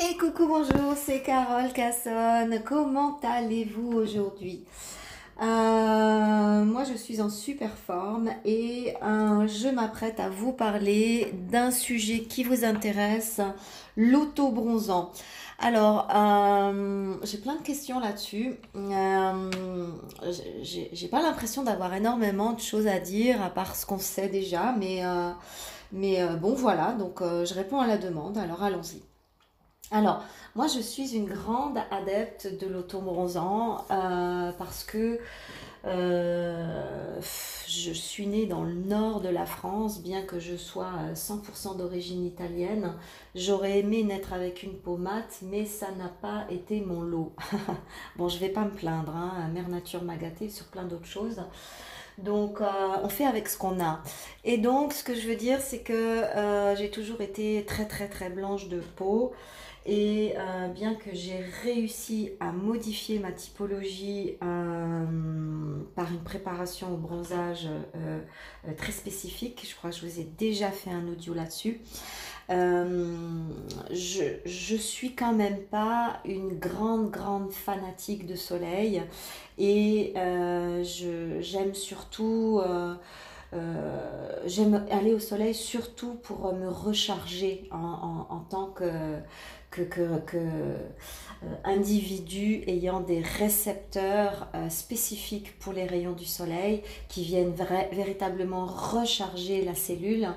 Et coucou, bonjour, c'est Carole Cassonne. Comment allez-vous aujourd'hui? Euh, Moi, je suis en super forme et euh, je m'apprête à vous parler d'un sujet qui vous intéresse, l'auto-bronzant. Alors, euh, j'ai plein de questions là-dessus. j'ai pas l'impression d'avoir énormément de choses à dire à part ce qu'on sait déjà, mais, mais bon, voilà, donc je réponds à la demande. Alors, allons-y. Alors, moi, je suis une grande adepte de l'auto-bronzant euh, parce que euh, je suis née dans le nord de la France, bien que je sois 100% d'origine italienne. J'aurais aimé naître avec une peau mate, mais ça n'a pas été mon lot. bon, je vais pas me plaindre, hein. Mère Nature m'a gâtée sur plein d'autres choses. Donc, euh, on fait avec ce qu'on a. Et donc, ce que je veux dire, c'est que j'ai toujours été très, très, très blanche de peau. Et euh, bien que j'ai réussi à modifier ma typologie euh, par une préparation au bronzage euh, très spécifique, je crois que je vous ai déjà fait un audio là-dessus, je, je suis quand même pas une grande, grande fanatique de soleil. Et j'aime surtout... j'aime aller au soleil surtout pour me recharger en tant que, que, que, euh, individus ayant des récepteurs euh, spécifiques pour les rayons du soleil qui viennent véritablement recharger la cellule,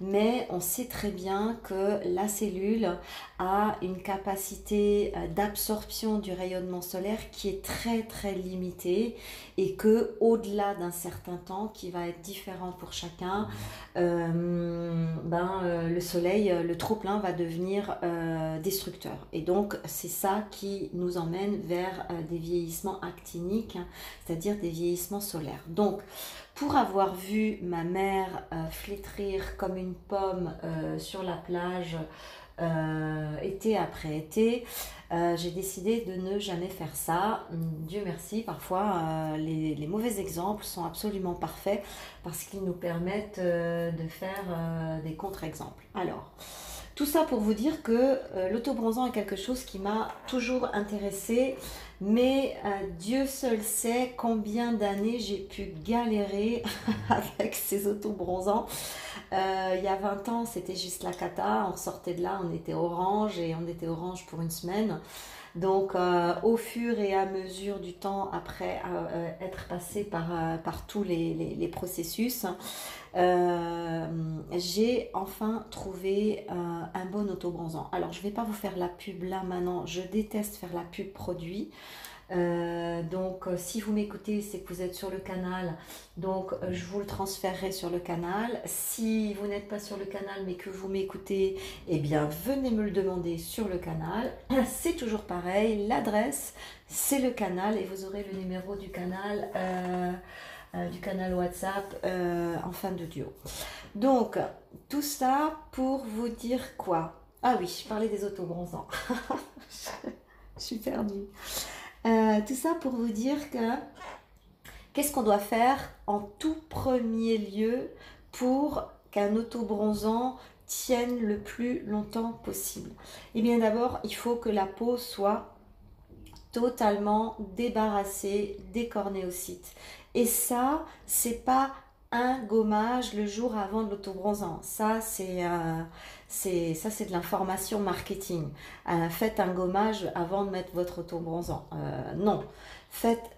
mais on sait très bien que la cellule a une capacité euh, d'absorption du rayonnement solaire qui est très très limitée et que au-delà d'un certain temps qui va être différent pour chacun, ben, le soleil, le trop plein va devenir Et donc c'est ça qui nous emmène vers euh, des vieillissements actiniques, hein, c'est-à-dire des vieillissements solaires. Donc, pour avoir vu ma mère euh, flétrir comme une pomme euh, sur la plage été après été, j'ai décidé de ne jamais faire ça. Dieu merci, parfois les, les, mauvais exemples sont absolument parfaits parce qu'ils nous permettent de faire des contre-exemples. Alors, tout ça pour vous dire que euh, l'autobronzant est quelque chose qui m'a toujours intéressée, mais euh, Dieu seul sait combien d'années j'ai pu galérer avec ces autobronzants. Euh, il y a 20 ans, c'était juste la cata, on sortait de là, on était orange et on était orange pour une semaine. Donc, euh, au fur et à mesure du temps, après euh, être passé par, euh, par tous les, les, processus, j'ai enfin trouvé un bon autobronzant. Alors, je ne vais pas vous faire la pub là maintenant, je déteste faire la pub produit. Euh, donc, euh, si vous m'écoutez, c'est que vous êtes sur le canal. Donc, euh, je vous le transférerai sur le canal. Si vous n'êtes pas sur le canal, mais que vous m'écoutez, eh bien, venez me le demander sur le canal. C'est toujours pareil. L'adresse, c'est le canal et vous aurez le numéro du canal. du canal WhatsApp en fin de duo. Donc, tout ça pour vous dire quoi? Ah oui, je parlais des autobronzants. je suis perdue. Euh, tout ça pour vous dire que qu'est-ce qu'on doit faire en tout premier lieu pour qu'un autobronzant tienne le plus longtemps possible? Eh bien d'abord, il faut que la peau soit totalement débarrassée des cornéocytes. Et ça, c'est pas un gommage le jour avant de l'autobronzant. Ça, c'est euh, ça c'est de l'information marketing. Euh, faites un gommage avant de mettre votre autobronzant. Euh, non, faites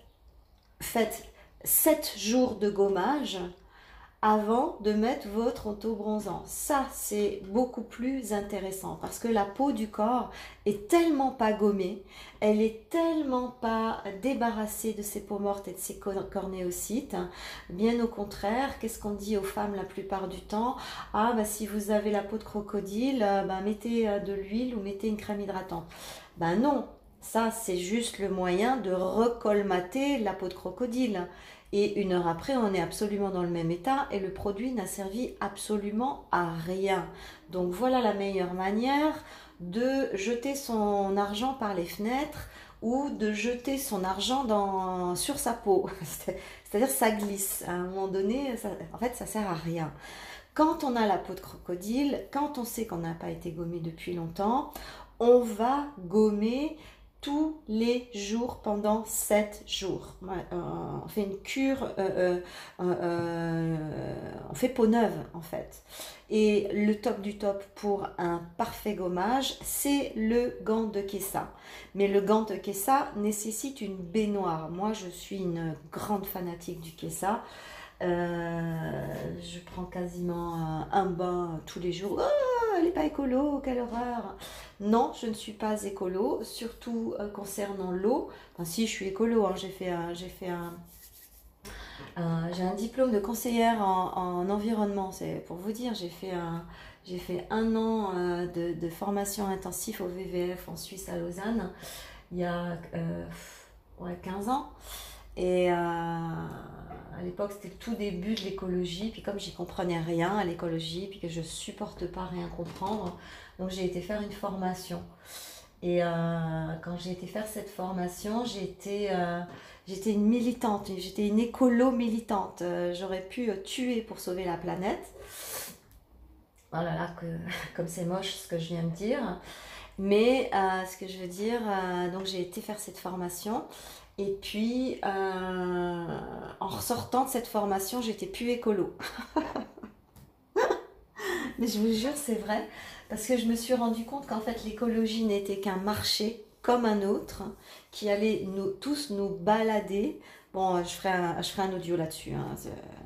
faites 7 jours de gommage avant de mettre votre auto-bronzant. Ça, c'est beaucoup plus intéressant parce que la peau du corps est tellement pas gommée, elle est tellement pas débarrassée de ses peaux mortes et de ses cornéocytes. Bien au contraire, qu'est-ce qu'on dit aux femmes la plupart du temps? Ah, bah si vous avez la peau de crocodile, euh, bah, mettez euh, de l'huile ou mettez une crème hydratante. Ben non, ça, c'est juste le moyen de recolmater la peau de crocodile. Et une heure après, on est absolument dans le même état et le produit n'a servi absolument à rien. Donc voilà la meilleure manière de jeter son argent par les fenêtres ou de jeter son argent sur sa peau. C'est-à-dire ça glisse. À un moment donné, en fait, ça sert à rien. Quand on a la peau de crocodile, quand on sait qu'on n'a pas été gommé depuis longtemps, on va gommer tous les jours pendant 7 jours. Euh, on fait une cure, euh, on fait peau neuve en fait. Et le top du top pour un parfait gommage, c'est le gant de Kessa. Mais le gant de Kessa nécessite une baignoire. Moi, je suis une grande fanatique du Kessa. Euh, je prends quasiment un bain tous les jours. Oh, elle n'est pas écolo, quelle horreur Non, je ne suis pas écolo, surtout euh, concernant l'eau. Enfin, si, je suis écolo, hein. j'ai fait J'ai fait un, j'ai un diplôme de conseillère en, environnement, c'est pour vous dire, j'ai fait un, j'ai fait un an euh, de, formation intensive au VVF en Suisse à Lausanne il y a 15 ans. Et à l'époque, c'était le tout début de l'écologie. Puis comme j'y comprenais rien à l'écologie, puis que je supporte pas rien comprendre, donc j'ai été faire une formation. Et euh, quand j'ai été faire cette formation, j'étais euh, une militante, j'étais une écolo militante. Euh, j'aurais pu tuer pour sauver la planète. Oh là là, comme c'est moche ce que je viens de dire. Mais ce que je veux dire, donc j'ai été faire cette formation et puis, euh, en ressortant de cette formation, j'étais plus écolo. Mais je vous jure, c'est vrai, parce que je me suis rendu compte qu'en fait, l'écologie n'était qu'un marché comme un autre, qui allait nous, tous nous balader. Bon, je ferai un, audio là-dessus. Hein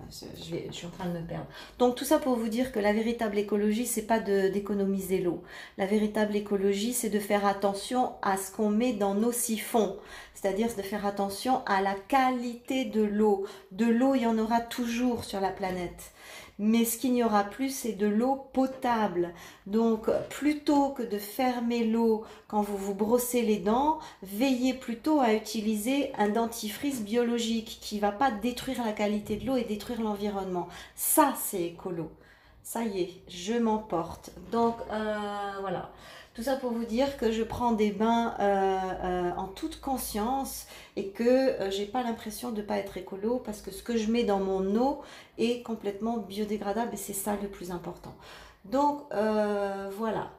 je, je, suis en train de me perdre. Donc tout ça pour vous dire que la véritable écologie, c'est pas d'économiser l'eau. La véritable écologie, c'est de faire attention à ce qu'on met dans nos siphons. C'est-à-dire de faire attention à la qualité de l'eau. De l'eau, il y en aura toujours sur la planète mais ce qu'il n'y aura plus, c'est de l'eau potable. Donc, plutôt que de fermer l'eau quand vous vous brossez les dents, veillez plutôt à utiliser un dentifrice biologique qui ne va pas détruire la qualité de l'eau et détruire l'environnement. Ça, c'est écolo. Ça y est, je m'emporte. Donc, euh, voilà. Tout ça pour vous dire que je prends des bains euh, euh, en toute conscience et que euh, j'ai pas l'impression de pas être écolo parce que ce que je mets dans mon eau est complètement biodégradable et c'est ça le plus important. Donc voilà,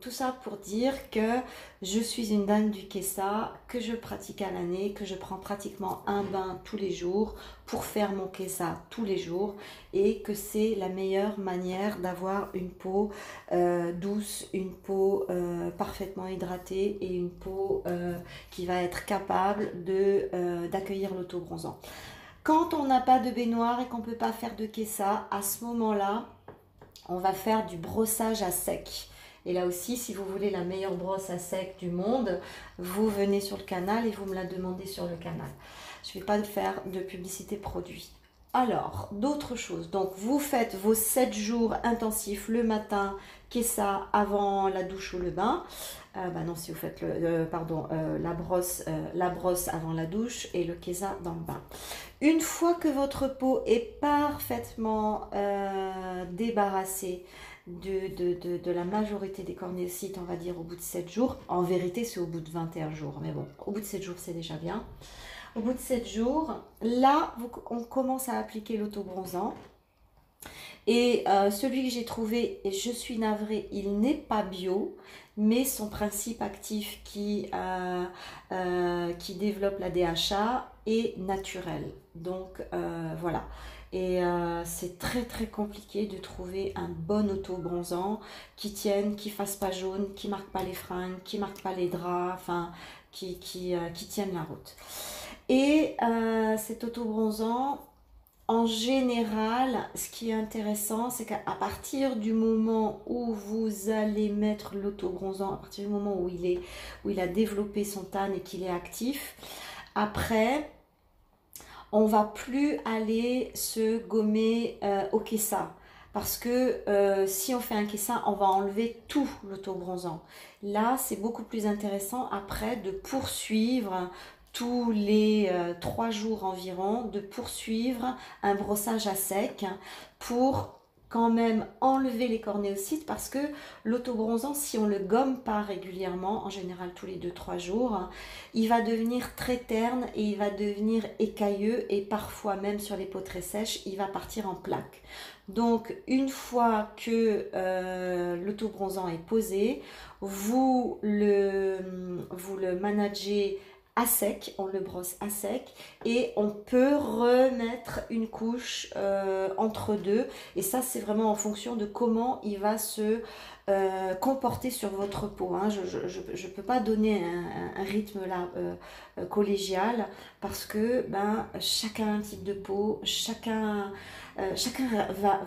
tout ça pour dire que je suis une dame du Kessa, que je pratique à l'année, que je prends pratiquement un bain tous les jours pour faire mon Kessa tous les jours et que c'est la meilleure manière d'avoir une peau euh, douce, une peau euh, parfaitement hydratée et une peau euh, qui va être capable d'accueillir l'autobronzant. Quand on n'a pas de baignoire et qu'on ne peut pas faire de Kessa, à ce moment-là, on va faire du brossage à sec. Et là aussi, si vous voulez la meilleure brosse à sec du monde, vous venez sur le canal et vous me la demandez sur le canal. Je ne vais pas faire de publicité produit. Alors, d'autres choses. Donc, vous faites vos 7 jours intensifs le matin, ça avant la douche ou le bain. Euh, bah non, si vous faites le, euh, pardon, euh, la, brosse, la brosse avant la douche et le kesa dans le bain. Une fois que votre peau est parfaitement débarrassée de, la majorité des cornéocytes, on va dire, au bout de 7 jours. En vérité, c'est au bout de 21 jours. Mais bon, au bout de 7 jours, c'est déjà bien. Au bout de 7 jours, là, on commence à appliquer l'autobronzant. Et euh, celui que j'ai trouvé, et je suis navrée, il n'est pas bio, mais son principe actif qui, euh, euh, développe la DHA est naturel. Donc voilà. Et c'est très très compliqué de trouver un bon auto-bronzant qui tienne, qui fasse pas jaune, qui marque pas les fringues, qui marque pas les draps, enfin qui, qui, qui tienne la route. Et euh, cet auto-bronzant, en général, ce qui est intéressant, c'est qu'à partir du moment où vous allez mettre l'auto-bronzant, à partir du moment où il, est, où il a développé son tan et qu'il est actif, après, on va plus aller se gommer euh, au kessa. Parce que euh, si on fait un kessa, on va enlever tout l'autobronzant. Là, c'est beaucoup plus intéressant après de poursuivre tous les euh, trois jours environ, de poursuivre un brossage à sec pour quand même enlever les cornéocytes parce que l'autobronzant, si on le gomme pas régulièrement, en général tous les 2-3 jours, il va devenir très terne et il va devenir écailleux et parfois même sur les peaux très sèches, il va partir en plaques. Donc, une fois que euh, l'autobronzant est posé, vous le, vous le managez à sec, on le brosse à sec et on peut remettre une couche euh, entre deux et ça c'est vraiment en fonction de comment il va se euh, comporter sur votre peau. Hein. Je ne peux pas donner un, rythme là euh, collégial parce que ben, chacun un type de peau, chacun, chacun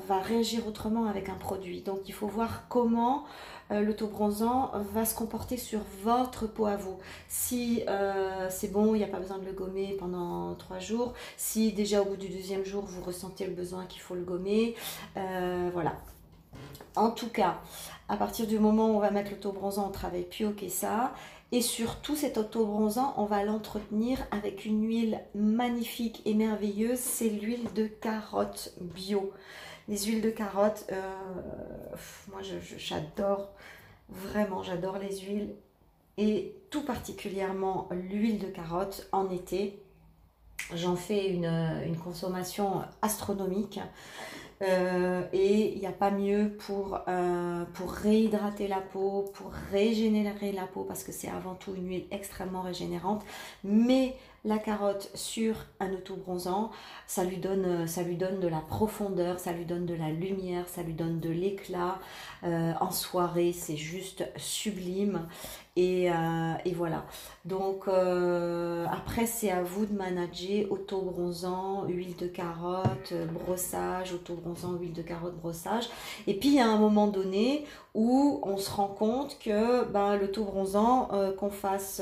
va, réagir autrement avec un produit. Donc il faut voir comment euh, l'autobronzant va se comporter sur votre peau à vous. Si euh, c'est bon, il n'y a pas besoin de le gommer pendant trois jours. Si déjà au bout du deuxième jour, vous ressentez le besoin qu'il faut le gommer, euh, voilà. En tout cas, à partir du moment où on va mettre l'autobronzant, on travaille plus au ça. Et surtout, cet autobronzant, on va l'entretenir avec une huile magnifique et merveilleuse. C'est l'huile de carotte bio. Les huiles de carotte, euh, moi j'adore, vraiment j'adore les huiles. Et tout particulièrement l'huile de carotte en été. J'en fais une, une, consommation astronomique. Euh, et il n'y a pas mieux pour, euh, pour réhydrater la peau, pour régénérer la peau, parce que c'est avant tout une huile extrêmement régénérante. Mais la carotte sur un auto-bronzant, ça lui, donne, ça lui donne de la profondeur, ça lui donne de la lumière, ça lui donne de l'éclat. Euh, en soirée, c'est juste sublime. Et, euh, voilà. Donc euh, après, c'est à vous de manager auto-bronzant, huile de carotte, brossage, auto-bronzant, huile de carotte, brossage. Et puis a un moment donné où on se rend compte que ben, l'auto-bronzant, qu'on fasse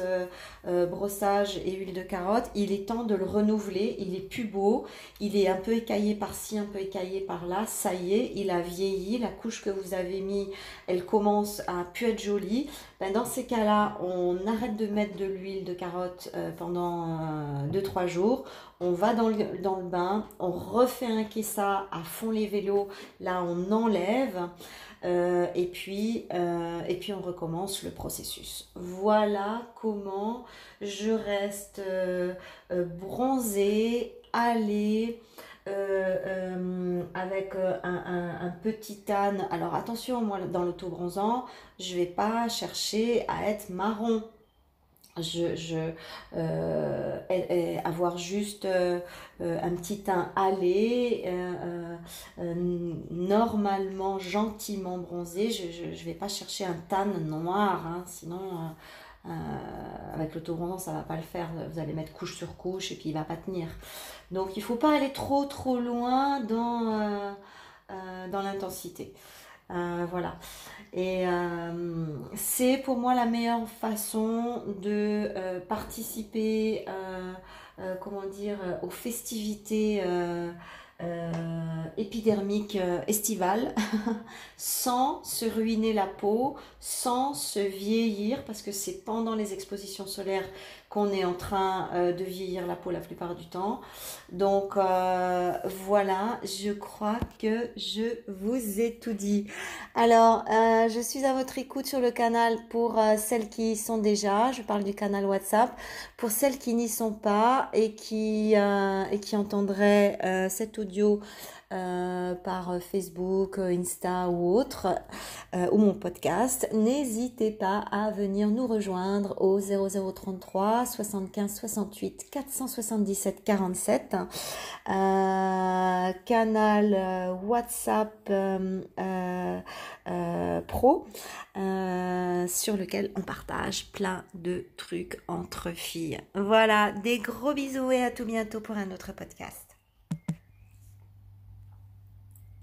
brossage et huile de carotte, il est temps de le renouveler. Il est plus beau, il est un peu écaillé par-ci, un peu écaillé par-là. Ça y est, il a vieilli. La couche que vous avez mis, elle commence à plus être jolie. Ben, dans ces cas-là, on arrête de mettre de l'huile de carotte euh, pendant 2-3 euh, jours. On va dans le, le, bain, on refait un kessa à fond les vélos. Là, on enlève. Euh, et, puis, et puis, on recommence le processus. Voilà comment je reste bronzée, allée, euh, euh, avec euh, un, petit âne. Alors attention, moi dans l'auto-bronzant, je vais pas chercher à être marron. Je, je avoir juste un petit teint allé, normalement gentiment bronzé. Je ne vais pas chercher un tan noir, hein, sinon euh, avec l'autobronzant, ça va pas le faire. Vous allez mettre couche sur couche et puis il va pas tenir. Donc il faut pas aller trop trop loin dans, euh, euh, dans l'intensité. Voilà. Et c'est pour moi la meilleure façon de participer, comment dire, aux festivités euh, épidermique euh, estivale sans se ruiner la peau, sans se vieillir parce que c'est pendant les expositions solaires qu'on est en train euh, de vieillir la peau la plupart du temps. Donc voilà, je crois que je vous ai tout dit. Alors, je suis à votre écoute sur le canal pour celles qui sont déjà. Je parle du canal WhatsApp. Pour celles qui n'y sont pas et qui, entendraient cet audio euh, par Facebook, Insta ou autre, euh, ou mon podcast, n'hésitez pas à venir nous rejoindre au 0033 75 68 477 47, canal euh, WhatsApp pro sur lequel on partage plein de trucs entre filles. Voilà, des gros bisous et à tout bientôt pour un autre podcast.